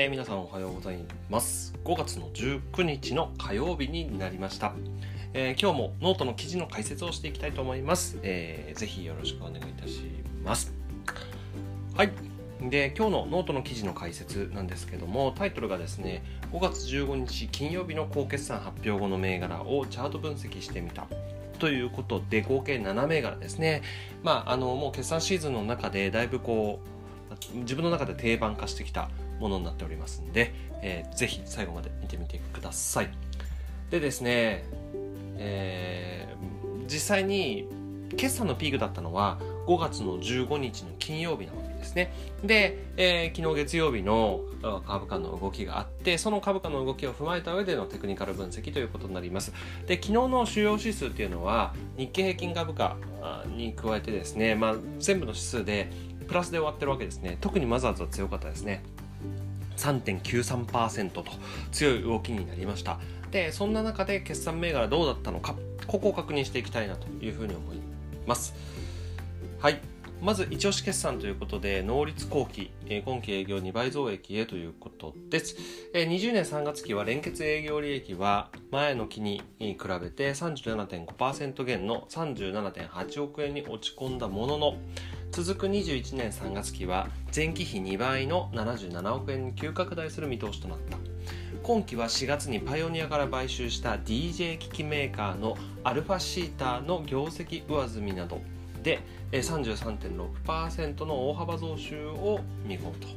えー、皆さんおはようございます。5月の19日の火曜日になりました、えー、今日もノートの記事の解説をしていきたいと思います、えー、ぜひよろしくお願いいたします。はい。で今日のノートの記事の解説なんですけどもタイトルがですね5月15日金曜日の好決算発表後の銘柄をチャート分析してみた。ということで合計7銘柄ですね。まああのもう決算シーズンの中でだいぶこう自分の中で定番化してきたものになっておりますんで、えー、ぜひ最後まで見てみてくださいでですね、えー、実際に決算のピークだったのは5月の15日の金曜日なわけですね。で、えー、昨日月曜日の株価の動きがあって、その株価の動きを踏まえた上でのテクニカル分析ということになります。で、昨日の主要指数っていうのは、日経平均株価に加えてですね、まあ、全部の指数でプラスで終わってるわけですね。特にマザーズは強かったですね。3.93%と強い動きになりました。で、そんな中で決算銘柄どうだったのか、ここを確認していきたいなというふうに思います。はい。まず、一押し決算ということで、能率後期、今期営業2倍増益へということです。20年3月期は連結営業利益は前の期に比べて37.5%減の37.8億円に落ち込んだものの、続く21年3月期は前期比2倍の77億円に急拡大する見通しとなった。今期は4月にパイオニアから買収した DJ 機器メーカーのアルファシーターの業績上積みなど、で33.6%の大幅増収を見込むと。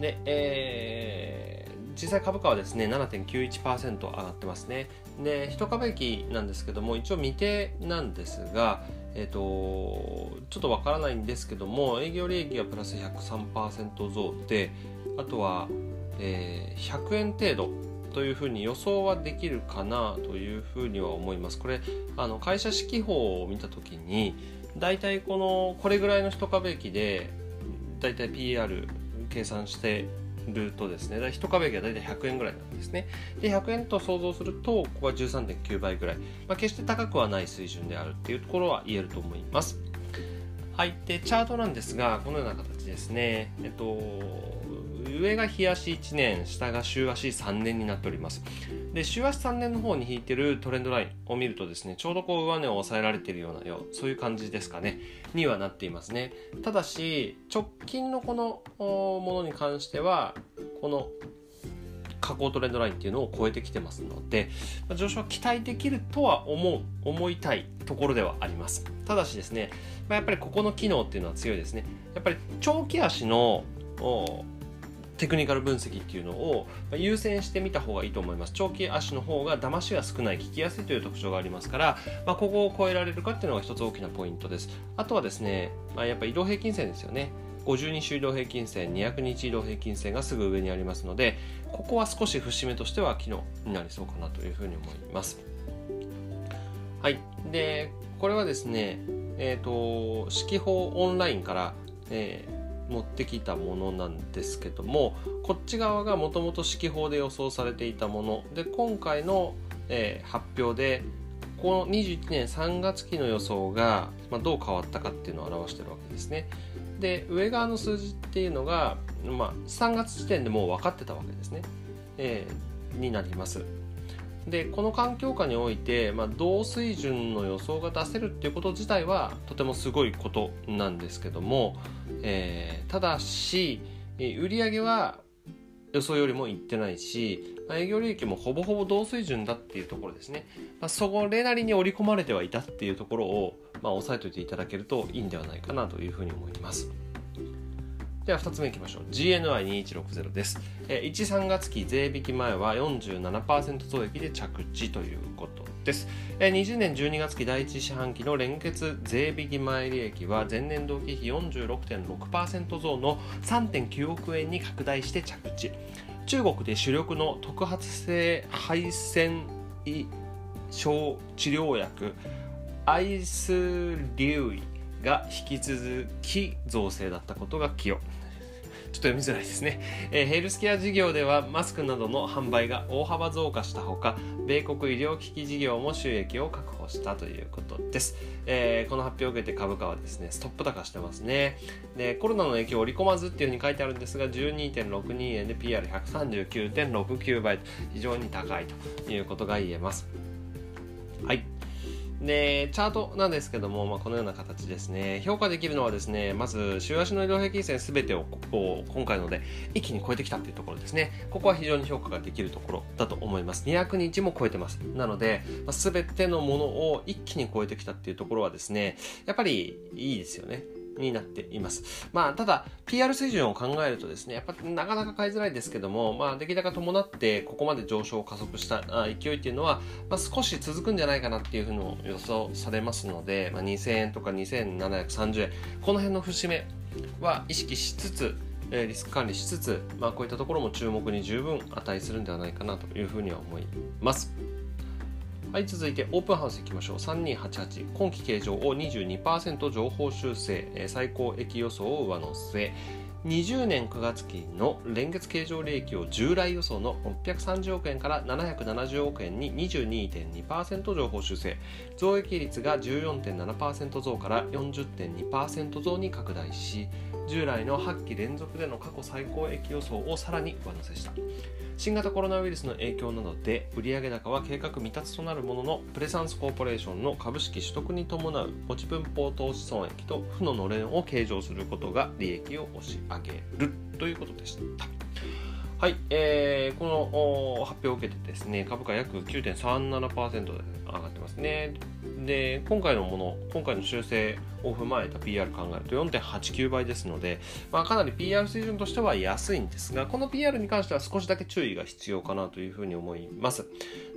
で、えー、実際株価はですね7.91%上がってますね。で1株益なんですけども一応未定なんですが、えーと、ちょっとわからないんですけども営業利益はプラス103%増であとは、えー、100円程度というふうに予想はできるかなというふうには思います。これあの会社指揮法を見た時に大体このこれぐらいの一株益で大体 PR 計算してるとですね、1株益は大体100円ぐらいなんですね。で、100円と想像すると、ここは13.9倍ぐらい。まあ、決して高くはない水準であるっていうところは言えると思います。はい。で、チャートなんですが、このような形ですね。えっと、上が日足1年、下が週足3年になっております。で、週足3年の方に引いてるトレンドラインを見るとですね、ちょうどこう上値を抑えられているようなよう、そういう感じですかね、にはなっていますね。ただし、直近のこのものに関しては、この下降トレンドラインっていうのを超えてきてますので、ま、上昇は期待できるとは思う、思いたいところではあります。ただしですね、まあ、やっぱりここの機能っていうのは強いですね。やっぱり長期足のテクニカル分析っていうのを優先してみた方がいいと思います。長期足の方が騙しが少ない、聞きやすいという特徴がありますから、まあ、ここを超えられるかっていうのが一つ大きなポイントです。あとはですね、まあ、やっぱ移動平均線ですよね。52週移動平均線、200日移動平均線がすぐ上にありますので、ここは少し節目としては機能になりそうかなというふうに思います。はい。で、これはですね、えっ、ー、と、指揮法オンラインから、えー、持ってきたものなんですけどもこっち側がもともと指揮法で予想されていたもの。で今回の、えー、発表でこの21年3月期の予想が、まあ、どう変わったかっていうのを表してるわけですね。で上側の数字っていうのが、まあ、3月時点でもう分かってたわけですね、えー、になります。でこの環境下において、まあ、同水準の予想が出せるっていうこと自体はとてもすごいことなんですけども、えー、ただし売上は予想よりもいってないし、まあ、営業利益もほぼほぼ同水準だっていうところですね、まあ、それなりに織り込まれてはいたっていうところを、まあ、押さえておいていただけるといいんではないかなというふうに思います。では2つ目いきましょう。GNI2160 です。1、3月期税引き前は47%増益で着地ということです。20年12月期第1四半期の連結税引き前利益は前年同期比46.6%増の3.9億円に拡大して着地。中国で主力の特発性配線胃症治療薬アイスリュウイが引き続き増勢だったことが寄与ちょっと読みづらいですね、えー、ヘルスケア事業ではマスクなどの販売が大幅増加したほか米国医療機器事業も収益を確保したということです、えー、この発表を受けて株価はですねストップ高してますね。でコロナの影響を織り込まずっていうふうに書いてあるんですが12.62円で PR139.69 倍と非常に高いということが言えます。で、チャートなんですけども、まあ、このような形ですね。評価できるのはですね、まず、週足の移動平均線すべてをこう今回ので一気に超えてきたっていうところですね。ここは非常に評価ができるところだと思います。200日も超えてます。なので、す、ま、全、てのものを一気に超えてきたっていうところはですね、やっぱりいいですよね。になっています。まあ、ただ、PR 水準を考えるとですね、やっぱなかなか買いづらいですけども、まあ、出来高伴ってここまで上昇を加速した勢いっていうのは、まあ、少し続くんじゃないかなっていうふうに予想されますので、まあ、2000円とか2730円、この辺の節目は意識しつつ、リスク管理しつつ、まあ、こういったところも注目に十分値するんではないかなというふうには思います。はい、続いてオープンハウスいきましょう。3288、今期計上を22%情報修正、最高益予想を上乗せ。20年9月期の連月経常利益を従来予想の630億円から770億円に22.2%情報修正増益率が14.7%増から40.2%増に拡大し従来の8期連続での過去最高益予想をさらに上乗せした新型コロナウイルスの影響などで売上高は計画未達となるもののプレサンスコーポレーションの株式取得に伴う持ち分法投資損益と負ののれんを計上することが利益を押し上げるということでした。はい、えー、この発表を受けてですね、株価約9.37%で上がってますね。で、今回のもの、今回の修正を踏まえた PR 考えると4.89倍ですので、まあ、かなり PR 水準としては安いんですが、この PR に関しては少しだけ注意が必要かなというふうに思います。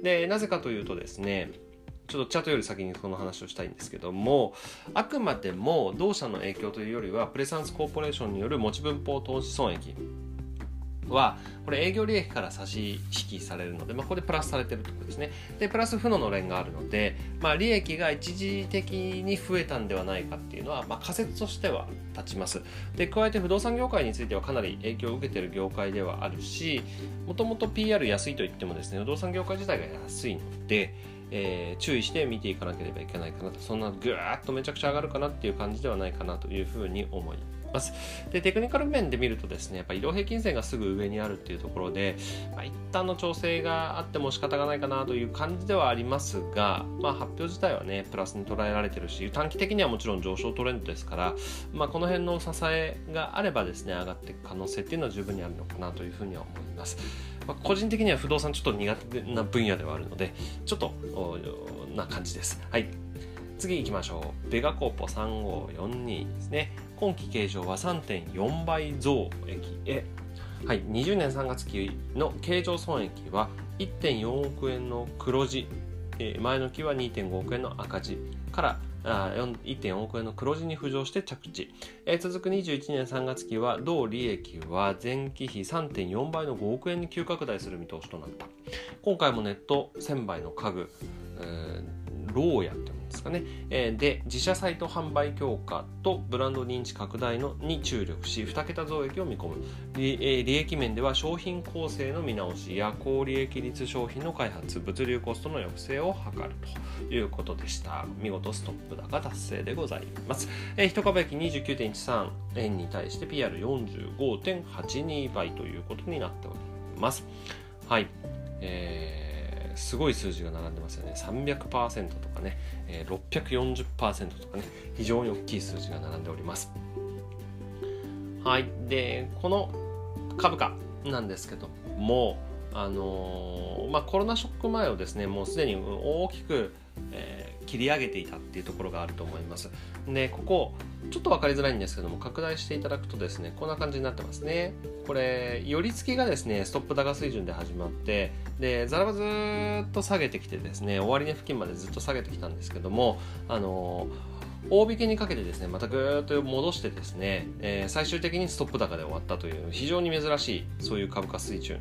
で、なぜかというとですね、ちょっとチャートより先にその話をしたいんですけども、あくまでも同社の影響というよりは、プレサンスコーポレーションによる持ち分法投資損益、は、これ営業利益から差し引きされるので、まあ、これプラスされてるってことですね。で、プラス負ののれんがあるので、まあ、利益が一時的に増えたんではないかっていうのは、まあ、仮説としては立ちます。で、加えて不動産業界についてはかなり影響を受けている業界ではあるし、もともと PR 安いと言ってもですね、不動産業界自体が安いので、えー、注意して見ていかなければいけないかなと、そんなぐーっとめちゃくちゃ上がるかなっていう感じではないかなというふうに思います。で、テクニカル面で見るとですね、やっぱ移動平均線がすぐ上にあるっていうところで、まあ、一旦の調整があっても仕方がないかなという感じではありますが、まあ、発表自体はね、プラスに捉えられてるし、短期的にはもちろん上昇トレンドですから、まあ、この辺の支えがあればですね、上がっていく可能性っていうのは十分にあるのかなというふうには思います。まあ、個人的には不動産ちょっと苦手な分野ではあるので、ちょっとな感じです。はい。次行きましょう。ベガコーポ3542ですね。今期計上は3.4倍増益へ。はい、20年3月期の経常損益は1.4億円の黒字、前の期は2.5億円の赤字から1.4億円の黒字に浮上して着地、えー、続く21年3月期は同利益は前期比3.4倍の5億円に急拡大する見通しとなった。今回もネット1000倍の家具、えー、ローヤってですかね、えー、で自社サイト販売強化とブランド認知拡大のに注力し2桁増益を見込む。利,、えー、利益面では商品構成の見直しや高利益率商品の開発物流コストの抑制を図るということでした。見事ストップ高達成でございます、えー、1株益29.13円に対して PR45.82 倍ということになっております。はい。えーすごい数字が並んでますよね。300%とかね、えー、640%とかね。非常に大きい数字が並んでおります。はい。でこの株価なんですけどもあのー、まあ、コロナショック前をですねもうすでに大きく、切り上げていたっていうところがあると思います。でここちょっと分かりづらいんですけども拡大していただくとですねこんな感じになってますね。これ寄り付きがですねストップ高水準で始まってでザラバずっと下げてきてですね終値付近までずっと下げてきたんですけどもあの大引けにかけてですねまたぐーっと戻してですね、えー、最終的にストップ高で終わったという非常に珍しいそういう株価水準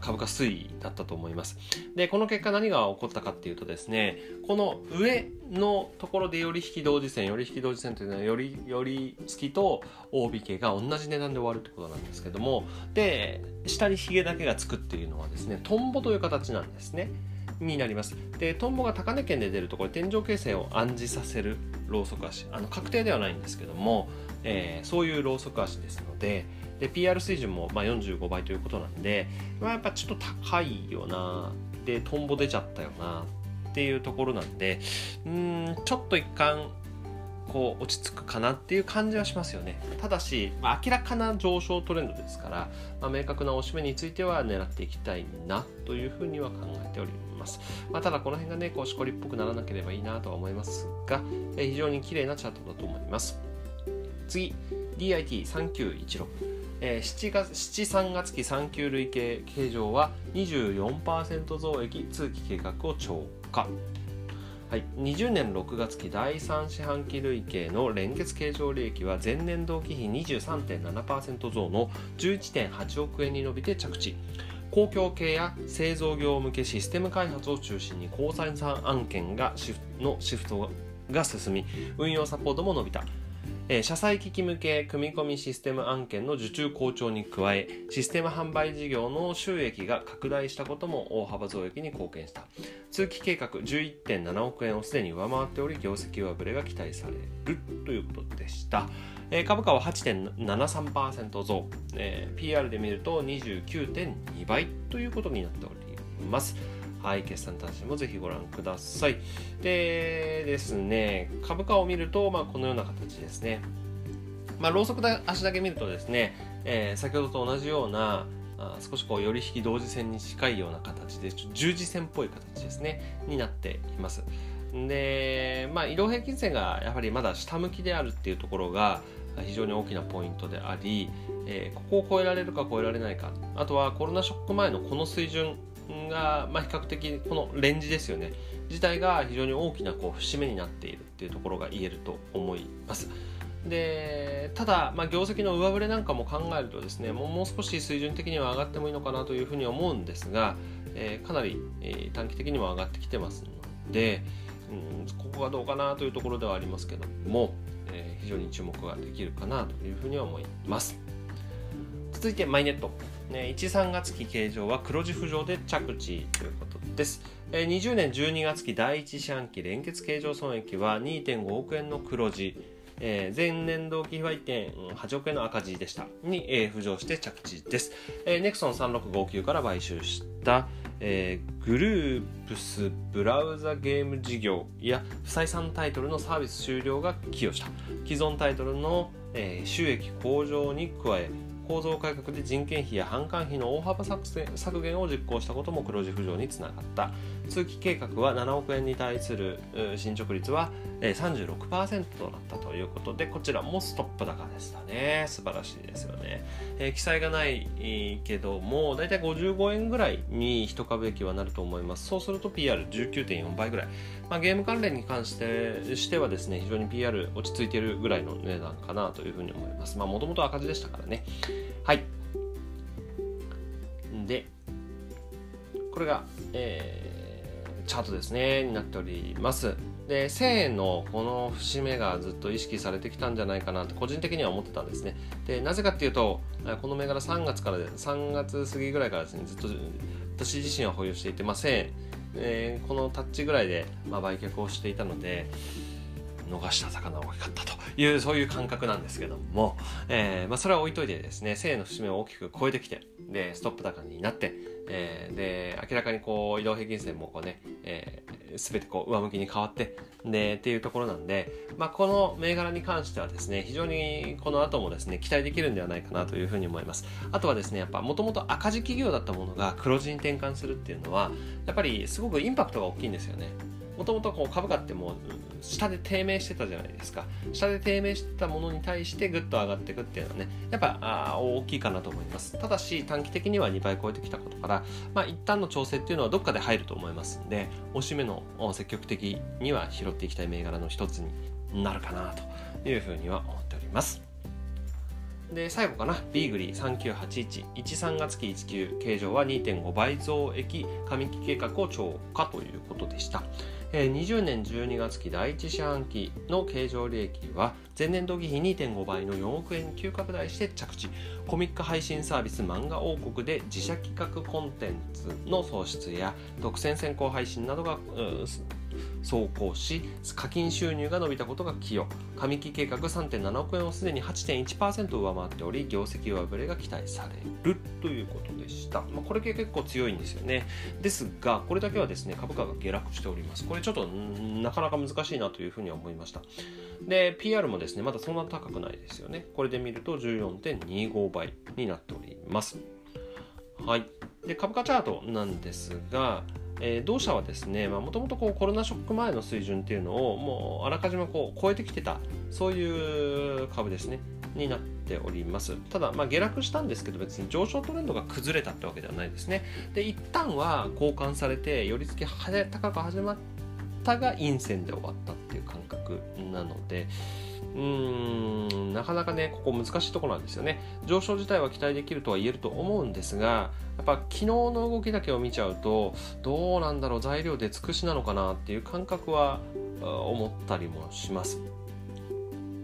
株価推移だったと思います。でこの結果何が起こったかっていうとですねこの上のところで寄り引き同時線寄り引き同時線というのはよりより月と大引けが同じ値段で終わるってことなんですけどもで下にヒゲだけがつくっていうのはですねトンボという形なんですねになります。でトンボが高値圏で出るとこれ天井形成を暗示させるロウソク足あの確定ではないんですけども、えー、そういうロウソク足ですのでで PR 水準もまあ45倍ということなんで、まあ、やっぱちょっと高いよなでトンボ出ちゃったよなっていうところなんでうんちょっと一貫こう落ち着くかなっていう感じはしますよね。ただし、まあ、明らかな上昇トレンドですから、まあ、明確なおしめについては狙っていきたいなというふうには考えております、まあ、ただこの辺がねこうしこりっぽくならなければいいなとは思いますが、え非常に綺麗なチャートだと思います。次 DIT3916 えー、7, 月7、3月期3級累計形状は24%増益通期計画を超過。はい、20年6月期第3四半期累計の連結経常利益は前年同期比23.7%増の11.8億円に伸びて着地。公共系や製造業向けシステム開発を中心に高採算案件がシフのシフトが進み運用サポートも伸びた。えー、車載機器向け組み込みシステム案件の受注好調に加えシステム販売事業の収益が拡大したことも大幅増益に貢献した。通期計画11.7億円をすでに上回っており業績上振れが期待されるということでした、えー、株価は8.73%増、えー、PR で見ると29.2倍ということになっておりますはい、決算単身もぜひご覧ください。でですね、株価を見ると、まあ、このような形ですね。まあ、ローソク足だけ見るとですね、えー、先ほどと同じようなあ少しこう寄り引き同時線に近いような形で十字線っぽい形ですねになっていますでまあ移動平均線がやはりまだ下向きであるっていうところが非常に大きなポイントであり、えー、ここを超えられるか超えられないかあとはコロナショック前のこの水準が、まあ、比較的このレンジですよね自体が非常に大きなこう節目になっているっていうところが言えると思います。でただ、まあ、業績の上振れなんかも考えるとですねもう少し水準的には上がってもいいのかなというふうに思うんですが、えー、かなり、えー、短期的にも上がってきてますので、うん、ここがどうかなというところではありますけども、えー、非常に注目ができるかなというふうには思います。続いてマイネットね、1、3月期計上は黒字浮上で着地ということです。20年12月期第1四半期連結計上損益は2.5億円の黒字、えー、前年同期比は1.8億円の赤字でしたに、えー、浮上して着地です。えー、ネクソン3659から買収した、えー、グループスブラウザゲーム事業や不採算タイトルのサービス終了が寄与した。既存タイトルの、えー、収益向上に加え構造改革で人件費や販管費の大幅削減を実行したことも黒字浮上につながった。通期計画は7億円に対する進捗率は36%となったということでこちらもストップ高でしたね。素晴らしいですよね、えー、記載がないけどもだいたい55円ぐらいに1株益はなると思います。そうすると PR19.4 倍ぐらい、まあ、ゲーム関連に関してしてはですね非常に PR 落ち着いてるぐらいの値段かなというふうに思います。まあもともと赤字でしたからね。はい。でこれが、えー、チャートですねになっております。で1000円のこの節目がずっと意識されてきたんじゃないかなと個人的には思ってたんですね。でなぜかっていうとこの銘柄3月からで3月過ぎぐらいからですねずっと私自身は保有していて、まあ、1000円、えー、このタッチぐらいで、まあ、売却をしていたので逃した魚は大きかったというそういう感覚なんですけども、えーまあ、それは置いといてですね1000円の節目を大きく超えてきてでストップ高になってえー、で明らかにこう移動平均線もこうね、えー、全てこう上向きに変わってでっていうところなんで、まあ、この銘柄に関してはですね非常にこの後もですね期待できるんではないかなというふうに思います。あとはですねやっぱもともと赤字企業だったものが黒字に転換するっていうのはやっぱりすごくインパクトが大きいんですよね。もともと株価ってもう下で低迷してたじゃないですか。下で低迷してたものに対してぐっと上がっていくっていうのはねやっぱあ大きいかなと思います。ただし短期的には2倍超えてきたことからまあ一旦の調整っていうのはどっかで入ると思いますんでおしめの積極的には拾っていきたい銘柄の一つになるかなというふうには思っております。で最後かな。ビーグリー398113月期19形状は2.5倍増益上期計画を超過ということでした。20年12月期第1四半期の経常利益は前年度比比2.5倍の4億円急拡大して着地。コミック配信サービス漫画王国で自社企画コンテンツの創出や独占先行配信などが走行し課金収入が伸びたことが寄与。上期計画3.7億円をすでに8.1%上回っており業績上振れが期待されるということでした、まあ、これ系結構強いんですよね。ですがこれだけはですね株価が下落しております。これちょっとなかなか難しいなというふうに思いました。で PR もですねまだそんな高くないですよね。これで見ると14.25倍になっております。はい。で株価チャートなんですがえー、同社はですねもともとコロナショック前の水準っていうのをもうあらかじめこう超えてきてたそういう株ですねになっております。ただ、まあ、下落したんですけど別に上昇トレンドが崩れたってわけではないですね。で一旦は交換されて寄り付き高く始まったが陰線で終わったっていう感覚なのでうーんなかなかねここ難しいところなんですよね。上昇自体は期待できるとは言えると思うんですがやっぱ昨日の動きだけを見ちゃうとどうなんだろう材料で尽くしなのかなっていう感覚は思ったりもします。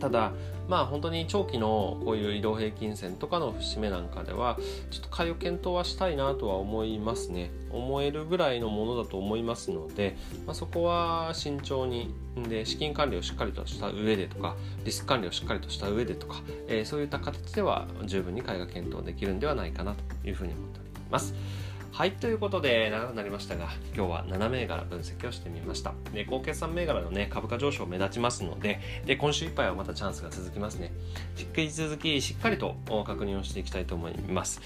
ただまあ本当に長期のこういう移動平均線とかの節目なんかではちょっと買いを検討はしたいなとは思いますね思えるぐらいのものだと思いますので、まあ、そこは慎重にで資金管理をしっかりとした上でとかリスク管理をしっかりとした上でとか、えー、そういった形では十分に買いが検討できるんではないかなというふうに思っております。はい、ということで長くなりましたが、今日は7銘柄分析をしてみました。で、高決算銘柄のね、株価上昇目立ちますので、で、今週いっぱいはまたチャンスが続きますね。引き続きしっかりと確認をしていきたいと思います。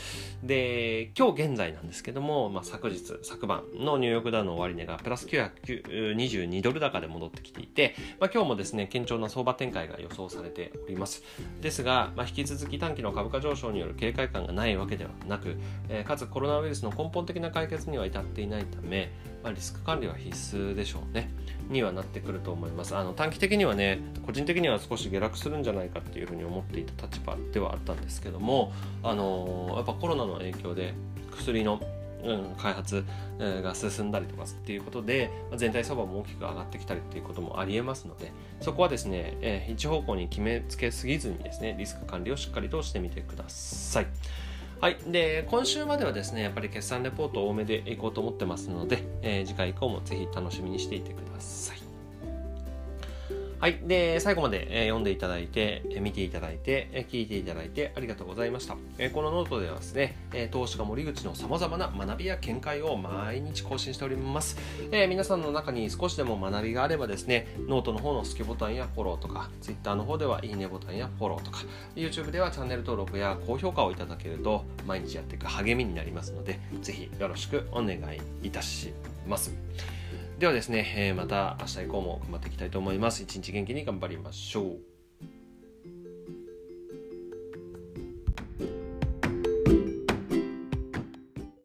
で、今日現在なんですけども、まあ、昨日、昨晩のニューヨークダウの終値がプラス922ドル高で戻ってきていて、まあ、今日もですね、堅調な相場展開が予想されております。ですが、まあ、引き続き短期の株価上昇による警戒感がないわけではなく、えー、かつコロナウイルスの根本本的な解決には至っていないため、まあ、リスク管理は必須でしょうねにはなってくると思いますあの短期的にはね個人的には少し下落するんじゃないかっていうふうに思っていた立場ではあったんですけどもあのやっぱコロナの影響で薬のうん、開発が進んだりとかっていうことで全体相場も大きく上がってきたりっていうこともありえますのでそこはですね、え一方向に決めつけすぎずにですねリスク管理をしっかりとしてみてください。はい。で、今週まではですね、やっぱり決算レポート多めでいこうと思ってますので、えー、次回以降もぜひ楽しみにしていてください。はい。で、最後まで、読んでいただいて、見ていただいて、聞いていただいてありがとうございました。このノートではですね、投資家森口の様々な学びや見解を毎日更新しております。皆さんの中に少しでも学びがあればですね、ノートの方のスキボタンやフォローとか、Twitter の方ではいいねボタンやフォローとか、YouTube ではチャンネル登録や高評価をいただけると毎日やっていく励みになりますので、ぜひよろしくお願いいたします。ではですね、えー、また明日以降も頑張っていきたいと思います。一日元気に頑張りましょう。